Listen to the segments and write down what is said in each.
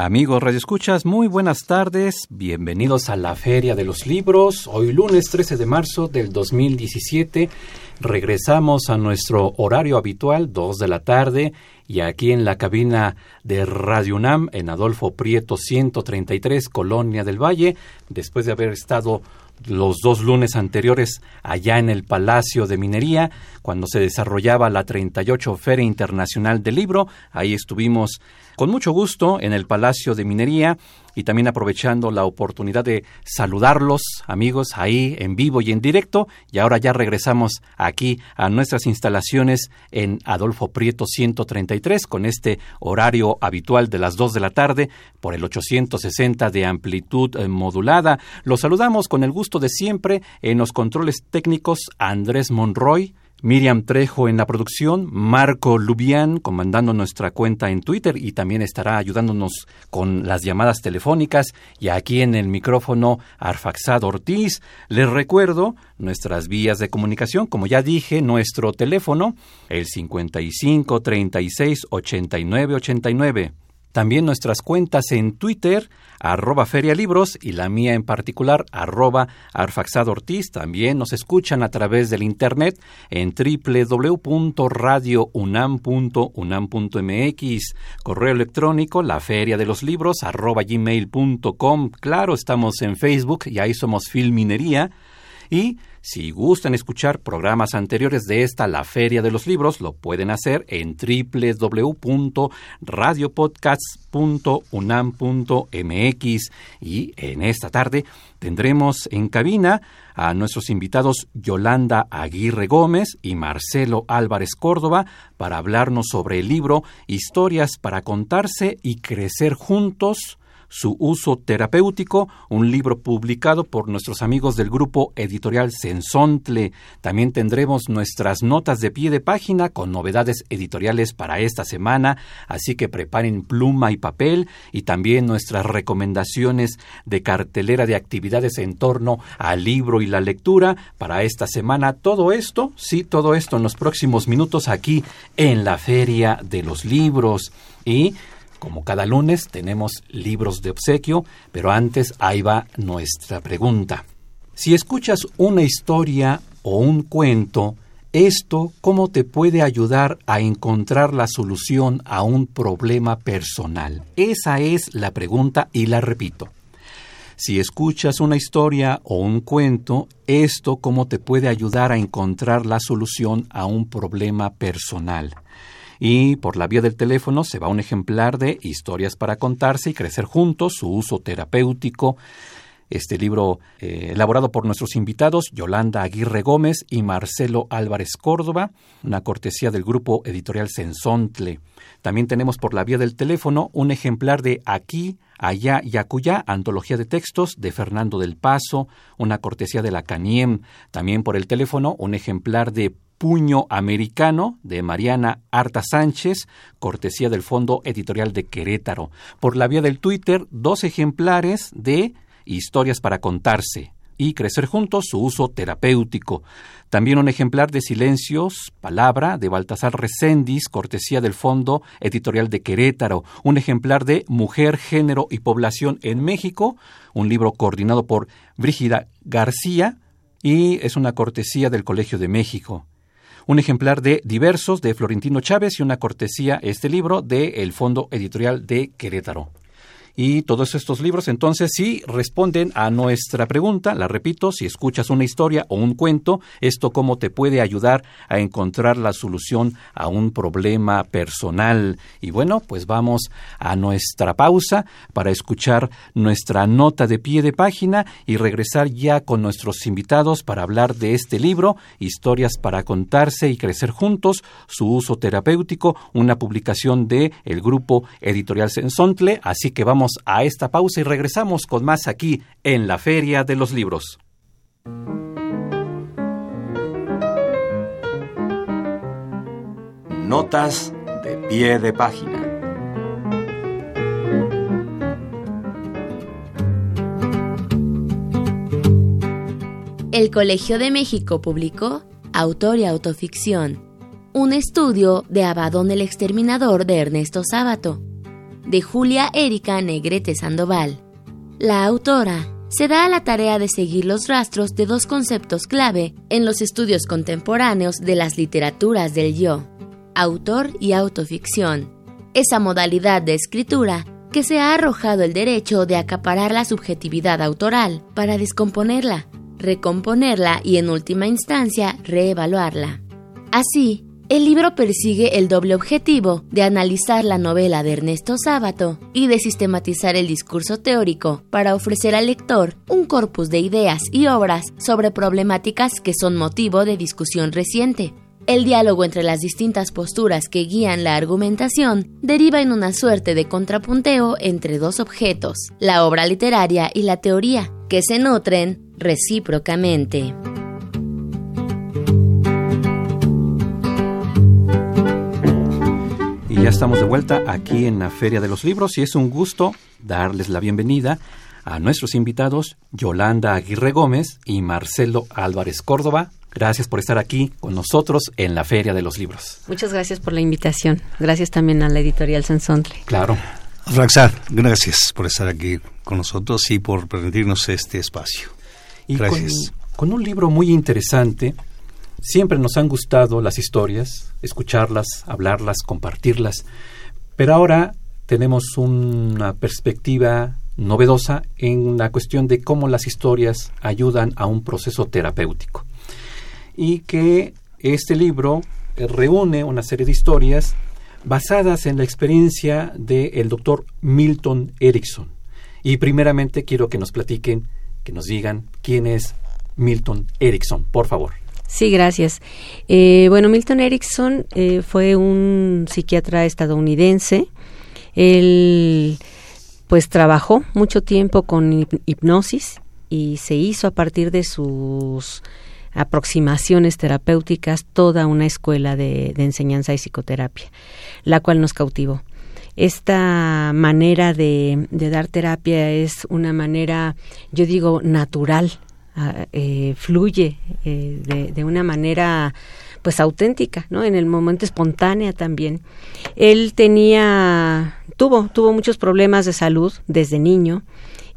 Amigos Escuchas, muy buenas tardes. Bienvenidos a la Feria de los Libros. Hoy lunes 13 de marzo del 2017 regresamos a nuestro horario habitual, 2 de la tarde, y aquí en la cabina de Radio UNAM en Adolfo Prieto 133, Colonia del Valle, después de haber estado los dos lunes anteriores allá en el Palacio de Minería, cuando se desarrollaba la 38 Feria Internacional del Libro. Ahí estuvimos con mucho gusto en el Palacio de Minería y también aprovechando la oportunidad de saludarlos, amigos, ahí en vivo y en directo. Y ahora ya regresamos aquí a nuestras instalaciones en Adolfo Prieto 133 con este horario habitual de las 2 de la tarde por el 860 de amplitud eh, modulada. Los saludamos con el gusto de siempre en los controles técnicos Andrés Monroy. Miriam Trejo en la producción, Marco Lubián comandando nuestra cuenta en Twitter y también estará ayudándonos con las llamadas telefónicas y aquí en el micrófono Arfaxad Ortiz. Les recuerdo nuestras vías de comunicación, como ya dije, nuestro teléfono el 55 36 89 89. También nuestras cuentas en Twitter, arroba ferialibros y la mía en particular, arroba arfaxadortiz. También nos escuchan a través del internet en www.radiounam.unam.mx, correo electrónico, la feria de los libros, arroba gmail.com. Claro, estamos en Facebook y ahí somos Filminería. Y si gustan escuchar programas anteriores de esta, la Feria de los Libros, lo pueden hacer en www.radiopodcasts.unam.mx. Y en esta tarde tendremos en cabina a nuestros invitados Yolanda Aguirre Gómez y Marcelo Álvarez Córdoba para hablarnos sobre el libro Historias para contarse y crecer juntos su uso terapéutico, un libro publicado por nuestros amigos del grupo editorial Sensontle. También tendremos nuestras notas de pie de página con novedades editoriales para esta semana, así que preparen pluma y papel y también nuestras recomendaciones de cartelera de actividades en torno al libro y la lectura para esta semana. Todo esto, sí, todo esto en los próximos minutos aquí en la Feria de los Libros. Y como cada lunes tenemos libros de obsequio, pero antes ahí va nuestra pregunta. Si escuchas una historia o un cuento, ¿esto cómo te puede ayudar a encontrar la solución a un problema personal? Esa es la pregunta y la repito. Si escuchas una historia o un cuento, ¿esto cómo te puede ayudar a encontrar la solución a un problema personal? Y por la vía del teléfono se va un ejemplar de Historias para contarse y crecer juntos, su uso terapéutico. Este libro eh, elaborado por nuestros invitados Yolanda Aguirre Gómez y Marcelo Álvarez Córdoba, una cortesía del grupo editorial Sensontle. También tenemos por la vía del teléfono un ejemplar de Aquí, Allá y Acuya, antología de textos de Fernando del Paso, una cortesía de la CANIEM. También por el teléfono un ejemplar de Puño Americano de Mariana Arta Sánchez, cortesía del Fondo Editorial de Querétaro. Por la vía del Twitter, dos ejemplares de Historias para contarse y Crecer Juntos, su uso terapéutico. También un ejemplar de Silencios, Palabra, de Baltasar Recendis, cortesía del Fondo Editorial de Querétaro. Un ejemplar de Mujer, Género y Población en México, un libro coordinado por Brígida García y es una cortesía del Colegio de México un ejemplar de Diversos de Florentino Chávez y una cortesía, este libro, de el Fondo Editorial de Querétaro. Y todos estos libros entonces sí responden a nuestra pregunta, la repito, si escuchas una historia o un cuento, esto cómo te puede ayudar a encontrar la solución a un problema personal. Y bueno, pues vamos a nuestra pausa para escuchar nuestra nota de pie de página y regresar ya con nuestros invitados para hablar de este libro, Historias para contarse y crecer juntos, su uso terapéutico, una publicación de el grupo editorial Sensontle, así que vamos Vamos a esta pausa y regresamos con más aquí en la Feria de los Libros. Notas de pie de página. El Colegio de México publicó Autor y Autoficción, un estudio de Abadón el Exterminador de Ernesto Sábato, de Julia Erika Negrete Sandoval. La autora se da a la tarea de seguir los rastros de dos conceptos clave en los estudios contemporáneos de las literaturas del yo, autor y autoficción, esa modalidad de escritura que se ha arrojado el derecho de acaparar la subjetividad autoral para descomponerla recomponerla y en última instancia reevaluarla. Así, el libro persigue el doble objetivo de analizar la novela de Ernesto Sábato y de sistematizar el discurso teórico para ofrecer al lector un corpus de ideas y obras sobre problemáticas que son motivo de discusión reciente. El diálogo entre las distintas posturas que guían la argumentación deriva en una suerte de contrapunteo entre dos objetos, la obra literaria y la teoría, que se nutren recíprocamente. Ya estamos de vuelta aquí en la Feria de los Libros y es un gusto darles la bienvenida a nuestros invitados Yolanda Aguirre Gómez y Marcelo Álvarez Córdoba. Gracias por estar aquí con nosotros en la Feria de los Libros. Muchas gracias por la invitación. Gracias también a la editorial Sensontle. Claro. Raxar, gracias por estar aquí con nosotros y por permitirnos este espacio. Y Con, un libro muy interesante, siempre nos han gustado las historias, escucharlas, hablarlas, compartirlas, pero ahora tenemos una perspectiva novedosa en la cuestión de cómo las historias ayudan a un proceso terapéutico. Y que este libro eh, reúne una serie de historias basadas en la experiencia del doctor Milton Erickson. Y primeramente quiero que nos platiquen que nos digan quién es Milton Erickson, por favor. Sí, gracias. Eh, bueno, Milton Erickson eh, fue un psiquiatra estadounidense. Él, pues, trabajó mucho tiempo con hipnosis y se hizo a partir de sus aproximaciones terapéuticas toda una escuela de, enseñanza y psicoterapia, la cual nos cautivó esta manera de, dar terapia es una manera, yo digo, natural, eh, fluye eh, de, una manera pues auténtica, ¿no? En el momento espontánea también. Él tenía, tuvo, tuvo muchos problemas de salud desde niño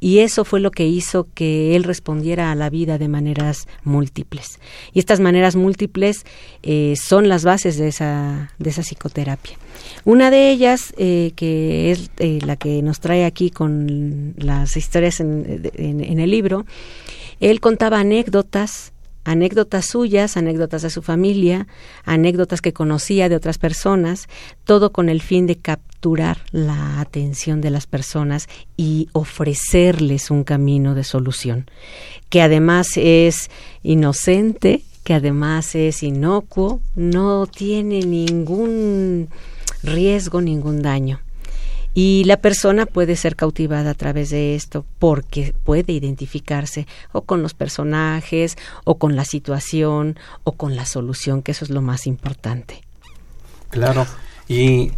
y eso fue lo que hizo que él respondiera a la vida de maneras múltiples. Y estas maneras múltiples eh, son las bases de esa, de esa psicoterapia. Una de ellas, eh, que es eh, la que nos trae aquí con las historias en, en el libro, él contaba anécdotas anécdotas suyas, anécdotas de su familia, anécdotas que conocía de otras personas, todo con el fin de capturar la atención de las personas y ofrecerles un camino de solución, que además es inocente, que además es inocuo, no tiene ningún riesgo, ningún daño. Y la persona puede ser cautivada a través de esto porque puede identificarse o con los personajes, o con la situación, o con la solución, que eso es lo más importante. Claro, y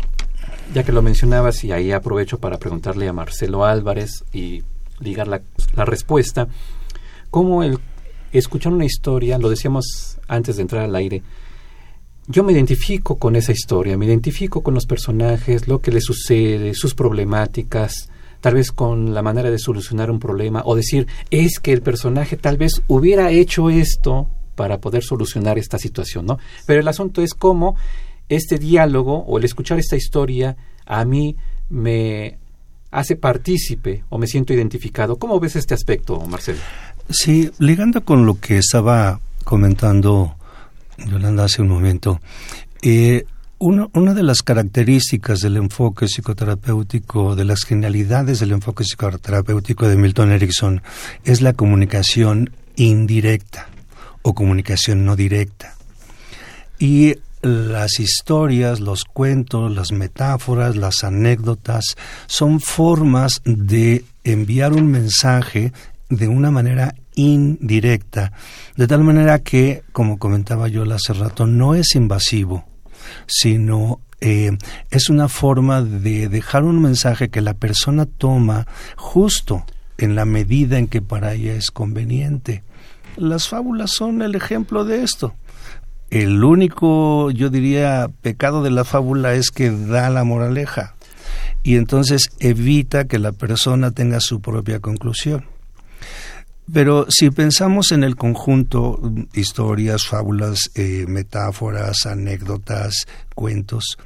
ya que lo mencionabas, y ahí aprovecho para preguntarle a Marcelo Álvarez y ligar la, la respuesta, ¿cómo el escuchar una historia, lo decíamos antes de entrar al aire, yo me identifico con esa historia, me identifico con los personajes, lo que les sucede, sus problemáticas, tal vez con la manera de solucionar un problema, o decir, es que el personaje tal vez hubiera hecho esto para poder solucionar esta situación, ¿no? Pero el asunto es cómo este diálogo o el escuchar esta historia a mí me hace partícipe o me siento identificado. ¿Cómo ves este aspecto, Marcelo? Sí, ligando con lo que estaba comentando Yolanda hace un momento. Eh, una, de las características del enfoque psicoterapéutico, de las genialidades del enfoque psicoterapéutico de Milton Erickson, es la comunicación indirecta o comunicación no directa. Y las historias, los cuentos, las metáforas, las anécdotas son formas de enviar un mensaje de una manera indirecta, de tal manera que, como comentaba yo hace rato, no es invasivo, sino eh, es una forma de dejar un mensaje que la persona toma justo en la medida en que para ella es conveniente. Las fábulas son el ejemplo de esto. El único, yo diría, pecado de la fábula es que da la moraleja y entonces evita que la persona tenga su propia conclusión. Pero si pensamos en el conjunto, historias, fábulas, eh, metáforas, anécdotas, cuentos,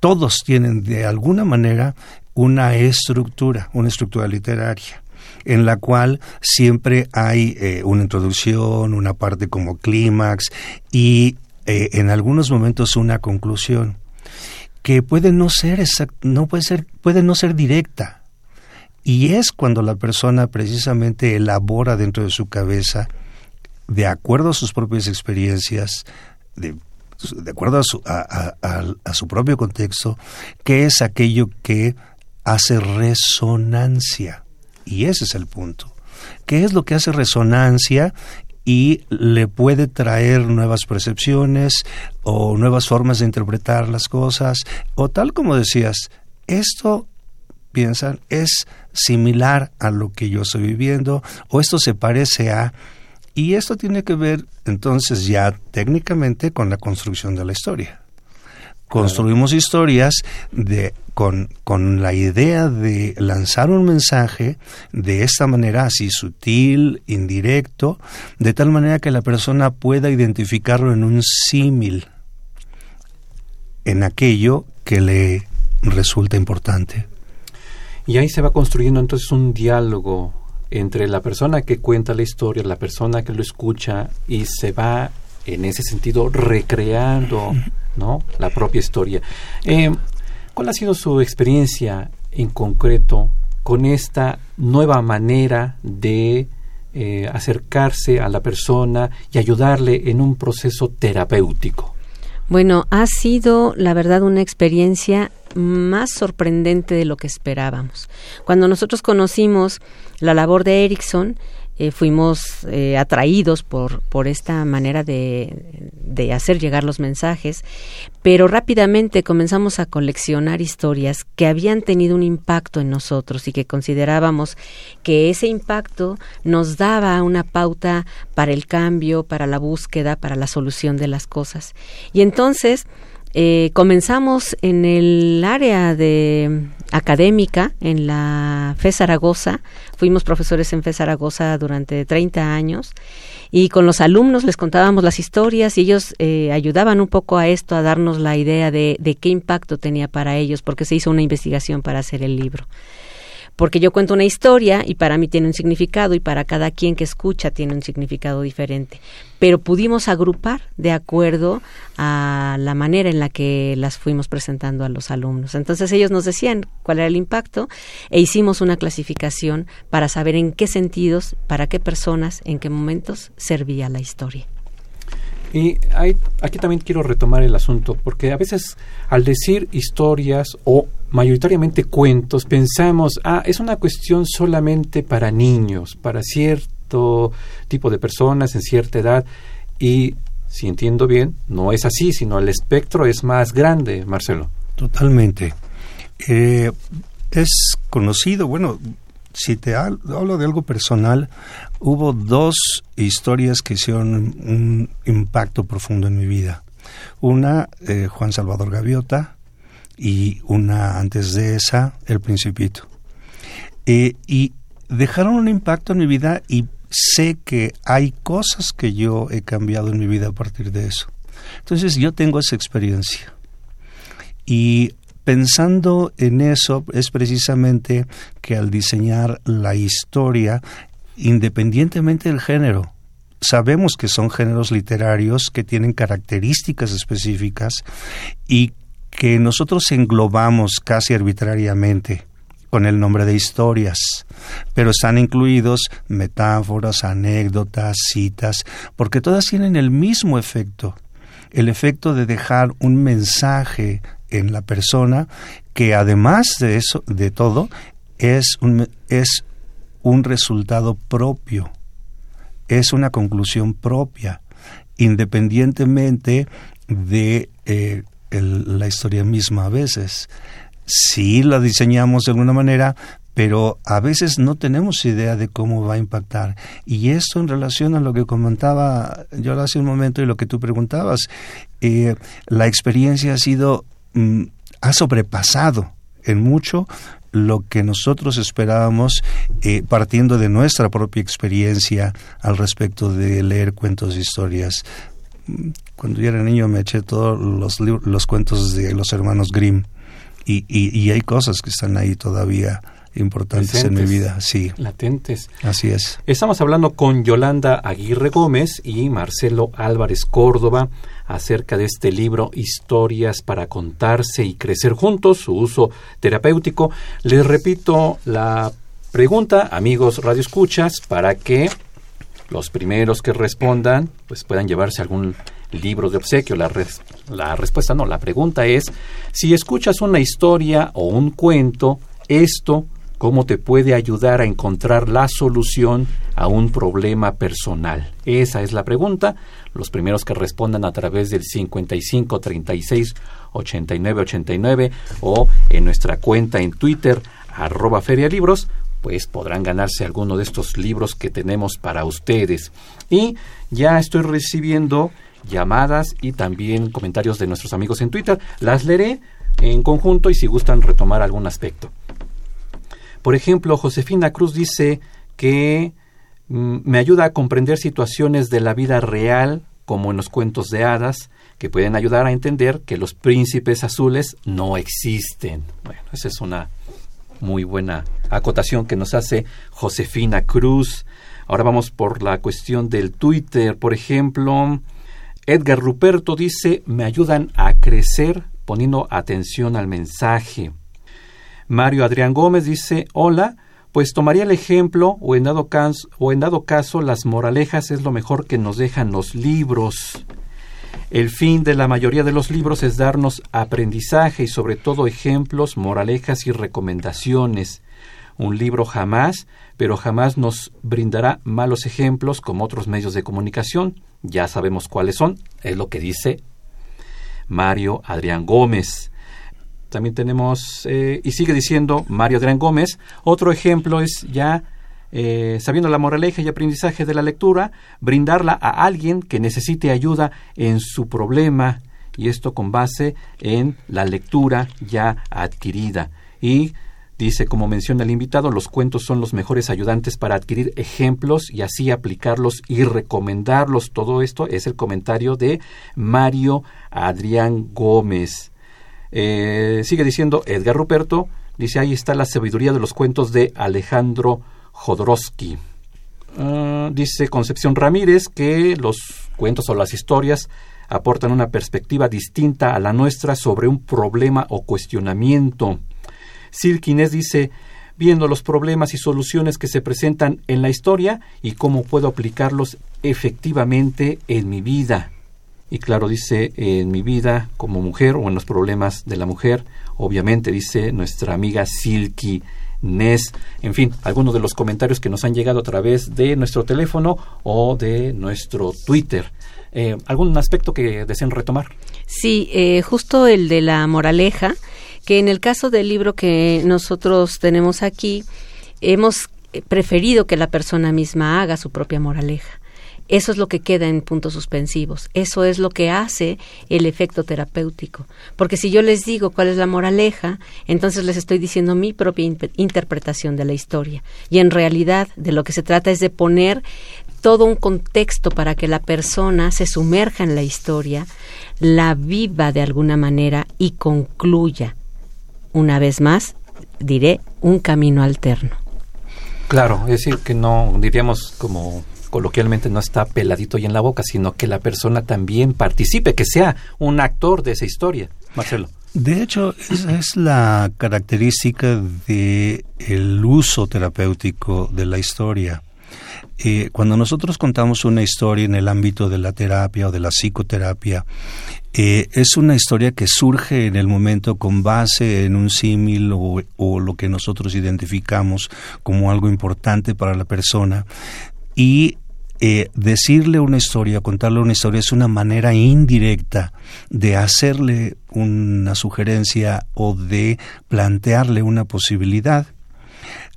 todos tienen de alguna manera una estructura, una estructura literaria en la cual siempre hay eh, una introducción, una parte como clímax y eh, en algunos momentos una conclusión que puede no ser no puede ser puede no ser directa y es cuando la persona precisamente elabora dentro de su cabeza, de acuerdo a sus propias experiencias, de, acuerdo a su, a su propio contexto, qué es aquello que hace resonancia. Y ese es el punto. ¿Qué es lo que hace resonancia y le puede traer nuevas percepciones o nuevas formas de interpretar las cosas? O tal como decías, esto piensan es similar a lo que yo estoy viviendo o esto se parece a y esto tiene que ver entonces ya técnicamente con la construcción de la historia. Construimos historias de, con, con la idea de lanzar un mensaje de esta manera así sutil, indirecto, de tal manera que la persona pueda identificarlo en un símil, en aquello que le resulta importante. Y ahí se va construyendo entonces un diálogo entre la persona que cuenta la historia, la persona que lo escucha y se va en ese sentido recreando ¿no? la propia historia. Eh, ¿Cuál ha sido su experiencia en concreto con esta nueva manera de eh, acercarse a la persona y ayudarle en un proceso terapéutico? Bueno, ha sido, la verdad, una experiencia más sorprendente de lo que esperábamos. Cuando nosotros conocimos la labor de Erickson, eh, fuimos eh, atraídos por, por esta manera de, de, hacer llegar los mensajes, pero rápidamente comenzamos a coleccionar historias que habían tenido un impacto en nosotros y que considerábamos que ese impacto nos daba una pauta para el cambio, para la búsqueda, para la solución de las cosas. Y entonces, eh, comenzamos en el área de académica en la FE Zaragoza. Fuimos profesores en FE Zaragoza durante 30 años y con los alumnos les contábamos las historias y ellos eh, ayudaban un poco a esto, a darnos la idea de, de qué impacto tenía para ellos, porque se hizo una investigación para hacer el libro porque yo cuento una historia y para mí tiene un significado y para cada quien que escucha tiene un significado diferente. Pero pudimos agrupar de acuerdo a la manera en la que las fuimos presentando a los alumnos. Entonces ellos nos decían cuál era el impacto e hicimos una clasificación para saber en qué sentidos, para qué personas, en qué momentos servía la historia. Y hay, aquí también quiero retomar el asunto, porque a veces al decir historias o mayoritariamente cuentos, pensamos, ah, es una cuestión solamente para niños, para cierto tipo de personas en cierta edad, y si entiendo bien, no es así, sino el espectro es más grande, Marcelo. Totalmente. Eh, es conocido, bueno, si te hablo de algo personal, hubo dos historias que hicieron un impacto profundo en mi vida. Una, eh, Juan Salvador Gaviota, y una antes de esa, El Principito. Eh, y dejaron un impacto en mi vida y sé que hay cosas que yo he cambiado en mi vida a partir de eso. Entonces yo tengo esa experiencia. Y pensando en eso es precisamente que al diseñar la historia, independientemente del género, sabemos que son géneros literarios que tienen características específicas y que nosotros englobamos casi arbitrariamente con el nombre de historias, pero están incluidos metáforas, anécdotas, citas, porque todas tienen el mismo efecto el efecto de dejar un mensaje en la persona que además de eso, de todo, es un, es un resultado propio, es una conclusión propia, independientemente de eh, la historia misma a veces. Sí la diseñamos de alguna manera, pero a veces no tenemos idea de cómo va a impactar. Y esto en relación a lo que comentaba yo hace un momento y lo que tú preguntabas, eh, la experiencia ha sido, mm, ha sobrepasado en mucho lo que nosotros esperábamos eh, partiendo de nuestra propia experiencia al respecto de leer cuentos e historias. Cuando yo era niño me eché todos los, los cuentos de los hermanos Grimm y, y hay cosas que están ahí todavía importantes en mi vida, sí. Latentes. Así es. Estamos hablando con Yolanda Aguirre Gómez y Marcelo Álvarez Córdoba acerca de este libro Historias para contarse y crecer juntos, su uso terapéutico. Les repito la pregunta, amigos radioescuchas, para que los primeros que respondan pues puedan llevarse algún libro de obsequio. La, la respuesta no, la pregunta es si escuchas una historia o un cuento, esto cómo te puede ayudar a encontrar la solución a un problema personal. Esa es la pregunta. Los primeros que respondan a través del 55 36 89 89 o en nuestra cuenta en Twitter arroba ferialibros pues podrán ganarse alguno de estos libros que tenemos para ustedes. Y ya estoy recibiendo llamadas y también comentarios de nuestros amigos en Twitter. Las leeré en conjunto y si gustan retomar algún aspecto. Por ejemplo, Josefina Cruz dice que mm, me ayuda a comprender situaciones de la vida real, como en los cuentos de hadas, que pueden ayudar a entender que los príncipes azules no existen. Bueno, esa es una muy buena acotación que nos hace Josefina Cruz. Ahora vamos por la cuestión del Twitter. Por ejemplo, Edgar Ruperto dice, me ayudan a crecer poniendo atención al mensaje. Mario Adrián Gómez dice, hola, pues tomaría el ejemplo o en, dado caso, o en dado caso las moralejas es lo mejor que nos dejan los libros. El fin de la mayoría de los libros es darnos aprendizaje y sobre todo ejemplos, moralejas y recomendaciones. Un libro jamás, pero jamás nos brindará malos ejemplos como otros medios de comunicación. Ya sabemos cuáles son, es lo que dice Mario Adrián Gómez. También tenemos, eh, y sigue diciendo Mario Adrián Gómez, otro ejemplo es ya, eh, sabiendo la moraleja y aprendizaje de la lectura, brindarla a alguien que necesite ayuda en su problema, y esto con base en la lectura ya adquirida. Y Dice, como menciona el invitado, los cuentos son los mejores ayudantes para adquirir ejemplos y así aplicarlos y recomendarlos. Todo esto es el comentario de Mario Adrián Gómez. Eh, sigue diciendo Edgar Ruperto, dice ahí está la sabiduría de los cuentos de Alejandro Jodorowsky. Ah, dice Concepción Ramírez que los cuentos o las historias aportan una perspectiva distinta a la nuestra sobre un problema o cuestionamiento. Silkines dice, viendo los problemas y soluciones que se presentan en la historia y cómo puedo aplicarlos efectivamente en mi vida. Y claro, dice, en mi vida como mujer o en los problemas de la mujer, obviamente, dice nuestra amiga Silky Nes. En fin, algunos de los comentarios que nos han llegado a través de nuestro teléfono o de nuestro Twitter. Eh, ¿Algún aspecto que deseen retomar? Sí, eh, justo el de la moraleja, que en el caso del libro que nosotros tenemos aquí, hemos preferido que la persona misma haga su propia moraleja. Eso es lo que queda en puntos suspensivos. Eso es lo que hace el efecto terapéutico. Porque si yo les digo cuál es la moraleja, entonces les estoy diciendo mi propia interpretación de la historia. Y en realidad de lo que se trata es de poner todo un contexto para que la persona se sumerja en la historia, la viva de alguna manera y concluya. Una vez más, diré, un camino alterno. Claro, es decir, que no diríamos como coloquialmente no está peladito y en la boca, sino que la persona también participe, que sea un actor de esa historia. Marcelo. De hecho, esa es la característica de el uso terapéutico de la historia. eh, cuando nosotros contamos una historia en el ámbito de la terapia o de la psicoterapia, eh, es una historia que surge en el momento con base en un símil o, o, lo que nosotros identificamos como algo importante para la persona y eh, decirle una historia, contarle una historia es una manera indirecta de hacerle una sugerencia o de plantearle una posibilidad.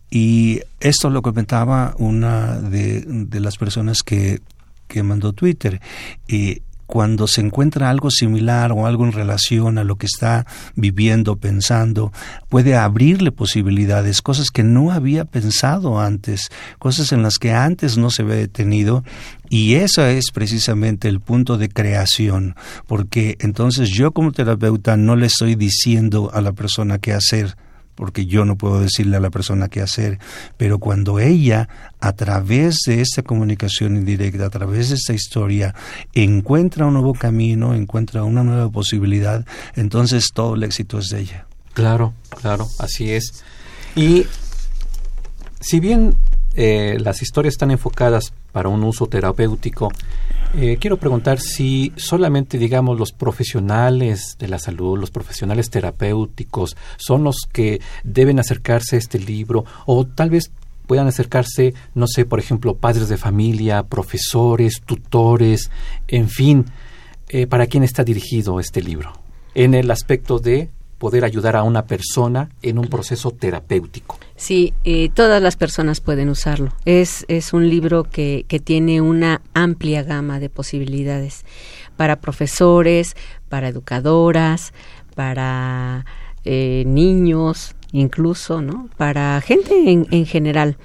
Y esto lo comentaba una de, las personas que, que mandó Twitter. y cuando se encuentra algo similar o algo en relación a lo que está viviendo, pensando, puede abrirle posibilidades, cosas que no había pensado antes, cosas en las que antes no se había detenido y ese es precisamente el punto de creación, porque entonces yo como terapeuta no le estoy diciendo a la persona qué hacer, porque yo no puedo decirle a la persona qué hacer, pero cuando ella, a través de esta comunicación indirecta, a través de esta historia, encuentra un nuevo camino, encuentra una nueva posibilidad, entonces todo el éxito es de ella. Claro, claro, así es. Y si bien eh, las historias están enfocadas para un uso terapéutico, eh, quiero preguntar si solamente, digamos, los profesionales de la salud, los profesionales terapéuticos, son los que deben acercarse a este libro o tal vez puedan acercarse, no sé, por ejemplo, padres de familia, profesores, tutores, en fin, eh, ¿para quién está dirigido este libro? En el aspecto de poder ayudar a una persona en un proceso terapéutico. Sí, eh, todas las personas pueden usarlo. Es, es un libro que, que tiene una amplia gama de posibilidades para profesores, para educadoras, para eh, niños, incluso, ¿no? Para gente en, en, general.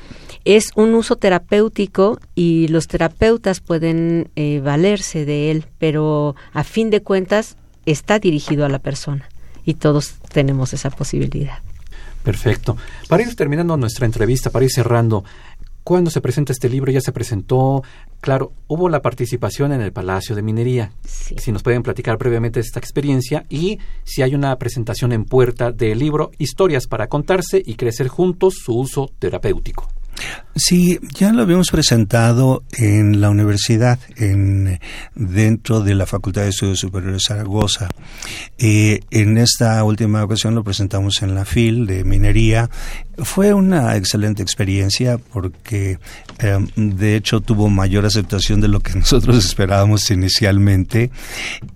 Es un uso terapéutico y los terapeutas pueden eh, valerse de él, pero a fin de cuentas está dirigido a la persona y todos tenemos esa posibilidad. Perfecto. Para ir terminando nuestra entrevista, para ir cerrando, ¿cuándo se presenta este libro? Ya se presentó, claro, hubo la participación en el Palacio de Minería. Sí. Si nos pueden platicar brevemente esta experiencia y si hay una presentación en puerta del libro Historias para contarse y crecer juntos su uso terapéutico. Sí, ya lo habíamos presentado en la universidad, en, dentro de la Facultad de Estudios Superiores Zaragoza. Eh, en esta última ocasión lo presentamos en la FIL de minería. Fue una excelente experiencia porque eh, de hecho tuvo mayor aceptación de lo que nosotros esperábamos inicialmente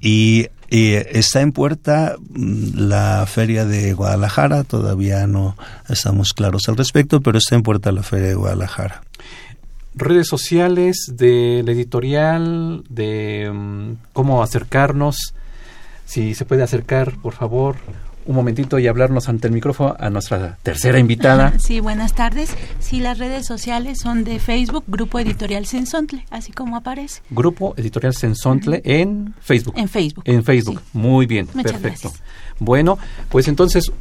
y y está en puerta mm, la feria de Guadalajara, todavía no estamos claros al respecto, pero está en puerta la feria de Guadalajara. Redes sociales del editorial, de um, cómo acercarnos, si se puede acercar, por favor un momentito y hablarnos ante el micrófono a nuestra tercera invitada. Sí, buenas tardes. Sí, las redes sociales son de Facebook, Grupo Editorial Sensontle, así como aparece. Grupo Editorial Sensontle uh -huh. en Facebook. En Facebook. En Facebook. Sí. Muy bien, Muchas perfecto. Gracias. Bueno, pues entonces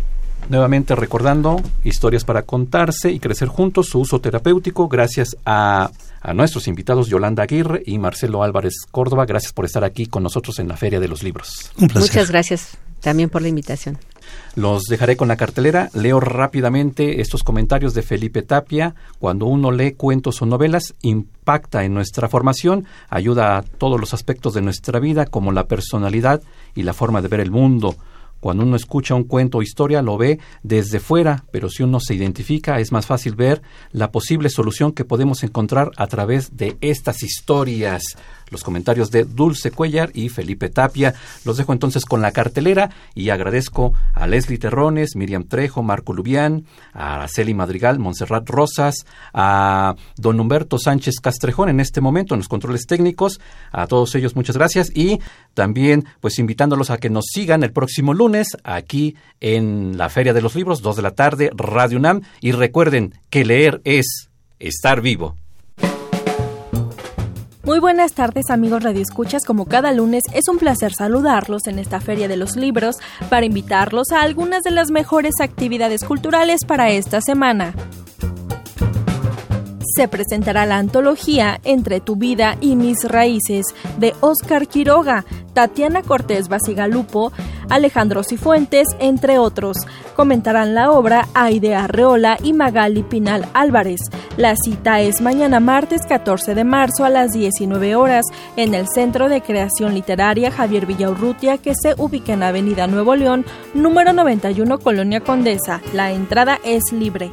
nuevamente recordando historias para contarse y crecer juntos, su uso terapéutico, gracias a, a, nuestros invitados Yolanda Aguirre y Marcelo Álvarez Córdoba. Gracias por estar aquí con nosotros en la Feria de los Libros. Muchas gracias también por la invitación. Los dejaré con la cartelera. Leo rápidamente estos comentarios de Felipe Tapia. Cuando uno lee cuentos o novelas, impacta en nuestra formación, ayuda a todos los aspectos de nuestra vida, como la personalidad y la forma de ver el mundo. Cuando uno escucha un cuento o historia lo ve desde fuera, pero si uno se identifica es más fácil ver la posible solución que podemos encontrar a través de estas historias. Los comentarios de Dulce Cuellar y Felipe Tapia. Los dejo entonces con la cartelera y agradezco a Leslie Terrones, Miriam Trejo, Marco Lubián, a Araceli Madrigal, Montserrat Rosas, a don Humberto Sánchez Castrejón en este momento en los controles técnicos. A todos ellos muchas gracias y también pues invitándolos a que nos sigan el próximo lunes aquí en la Feria de los Libros, 2 de la tarde, Radio UNAM. Y recuerden que leer es estar vivo. Muy buenas tardes amigos radioescuchas, como cada lunes es un placer saludarlos en esta Feria de los Libros para invitarlos a algunas de las mejores actividades culturales para esta semana. Se presentará la antología Entre tu vida y mis raíces de Oscar Quiroga. Tatiana Cortés Basigalupo Alejandro Cifuentes, entre otros. Comentarán la obra Aide Arreola y Magali Pinal Álvarez. La cita es mañana martes 14 de marzo a las 19 horas en el Centro de Creación Literaria Javier Villaurrutia que se ubica en Avenida Nuevo León, número 91, Colonia Condesa. La entrada es libre.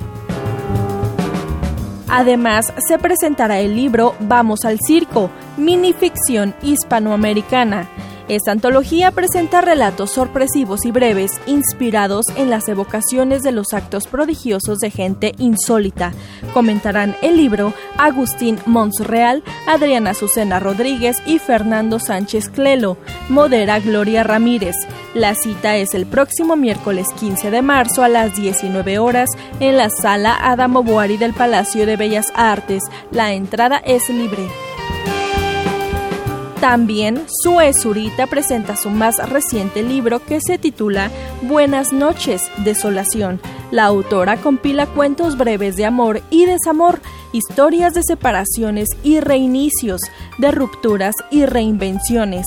Además, se presentará el libro Vamos al Circo, minificción hispanoamericana. Esta antología presenta relatos sorpresivos y breves, inspirados en las evocaciones de los actos prodigiosos de gente insólita. Comentarán el libro Agustín Monsreal, Adriana Azucena Rodríguez y Fernando Sánchez Clelo. Modera Gloria Ramírez. La cita es el próximo miércoles 15 de marzo a las 19 horas en la sala Adamo Boari del Palacio de Bellas Artes. La entrada es libre. También Sue Zurita presenta su más reciente libro que se titula Buenas noches, Desolación. La autora compila cuentos breves de amor y desamor, historias de separaciones y reinicios, de rupturas y reinvenciones.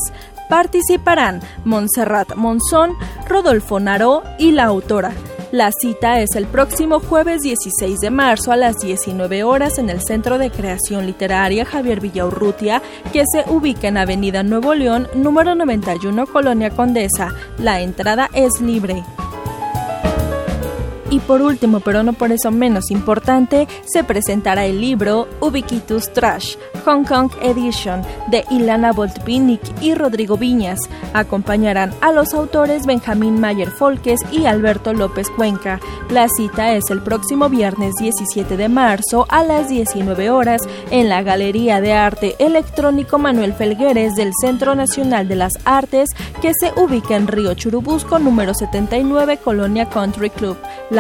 Participarán Montserrat Monzón, Rodolfo Naró y la autora. La cita es el próximo jueves 16 de marzo a las 19 horas en el Centro de Creación Literaria Javier Villaurrutia, que se ubica en Avenida Nuevo León, número 91, Colonia Condesa. La entrada es libre. Y por último, pero no por eso menos importante, se presentará el libro Ubiquitus Trash, Hong Kong Edition, de Ilana Voltpinic y Rodrigo Viñas. Acompañarán a los autores Benjamín Mayer Folkes y Alberto López Cuenca. La cita es el próximo viernes 17 de marzo a las 19 horas en la Galería de Arte Electrónico Manuel Felgueres del Centro Nacional de las Artes, que se ubica en Río Churubusco, número 79, Colonia Country Club.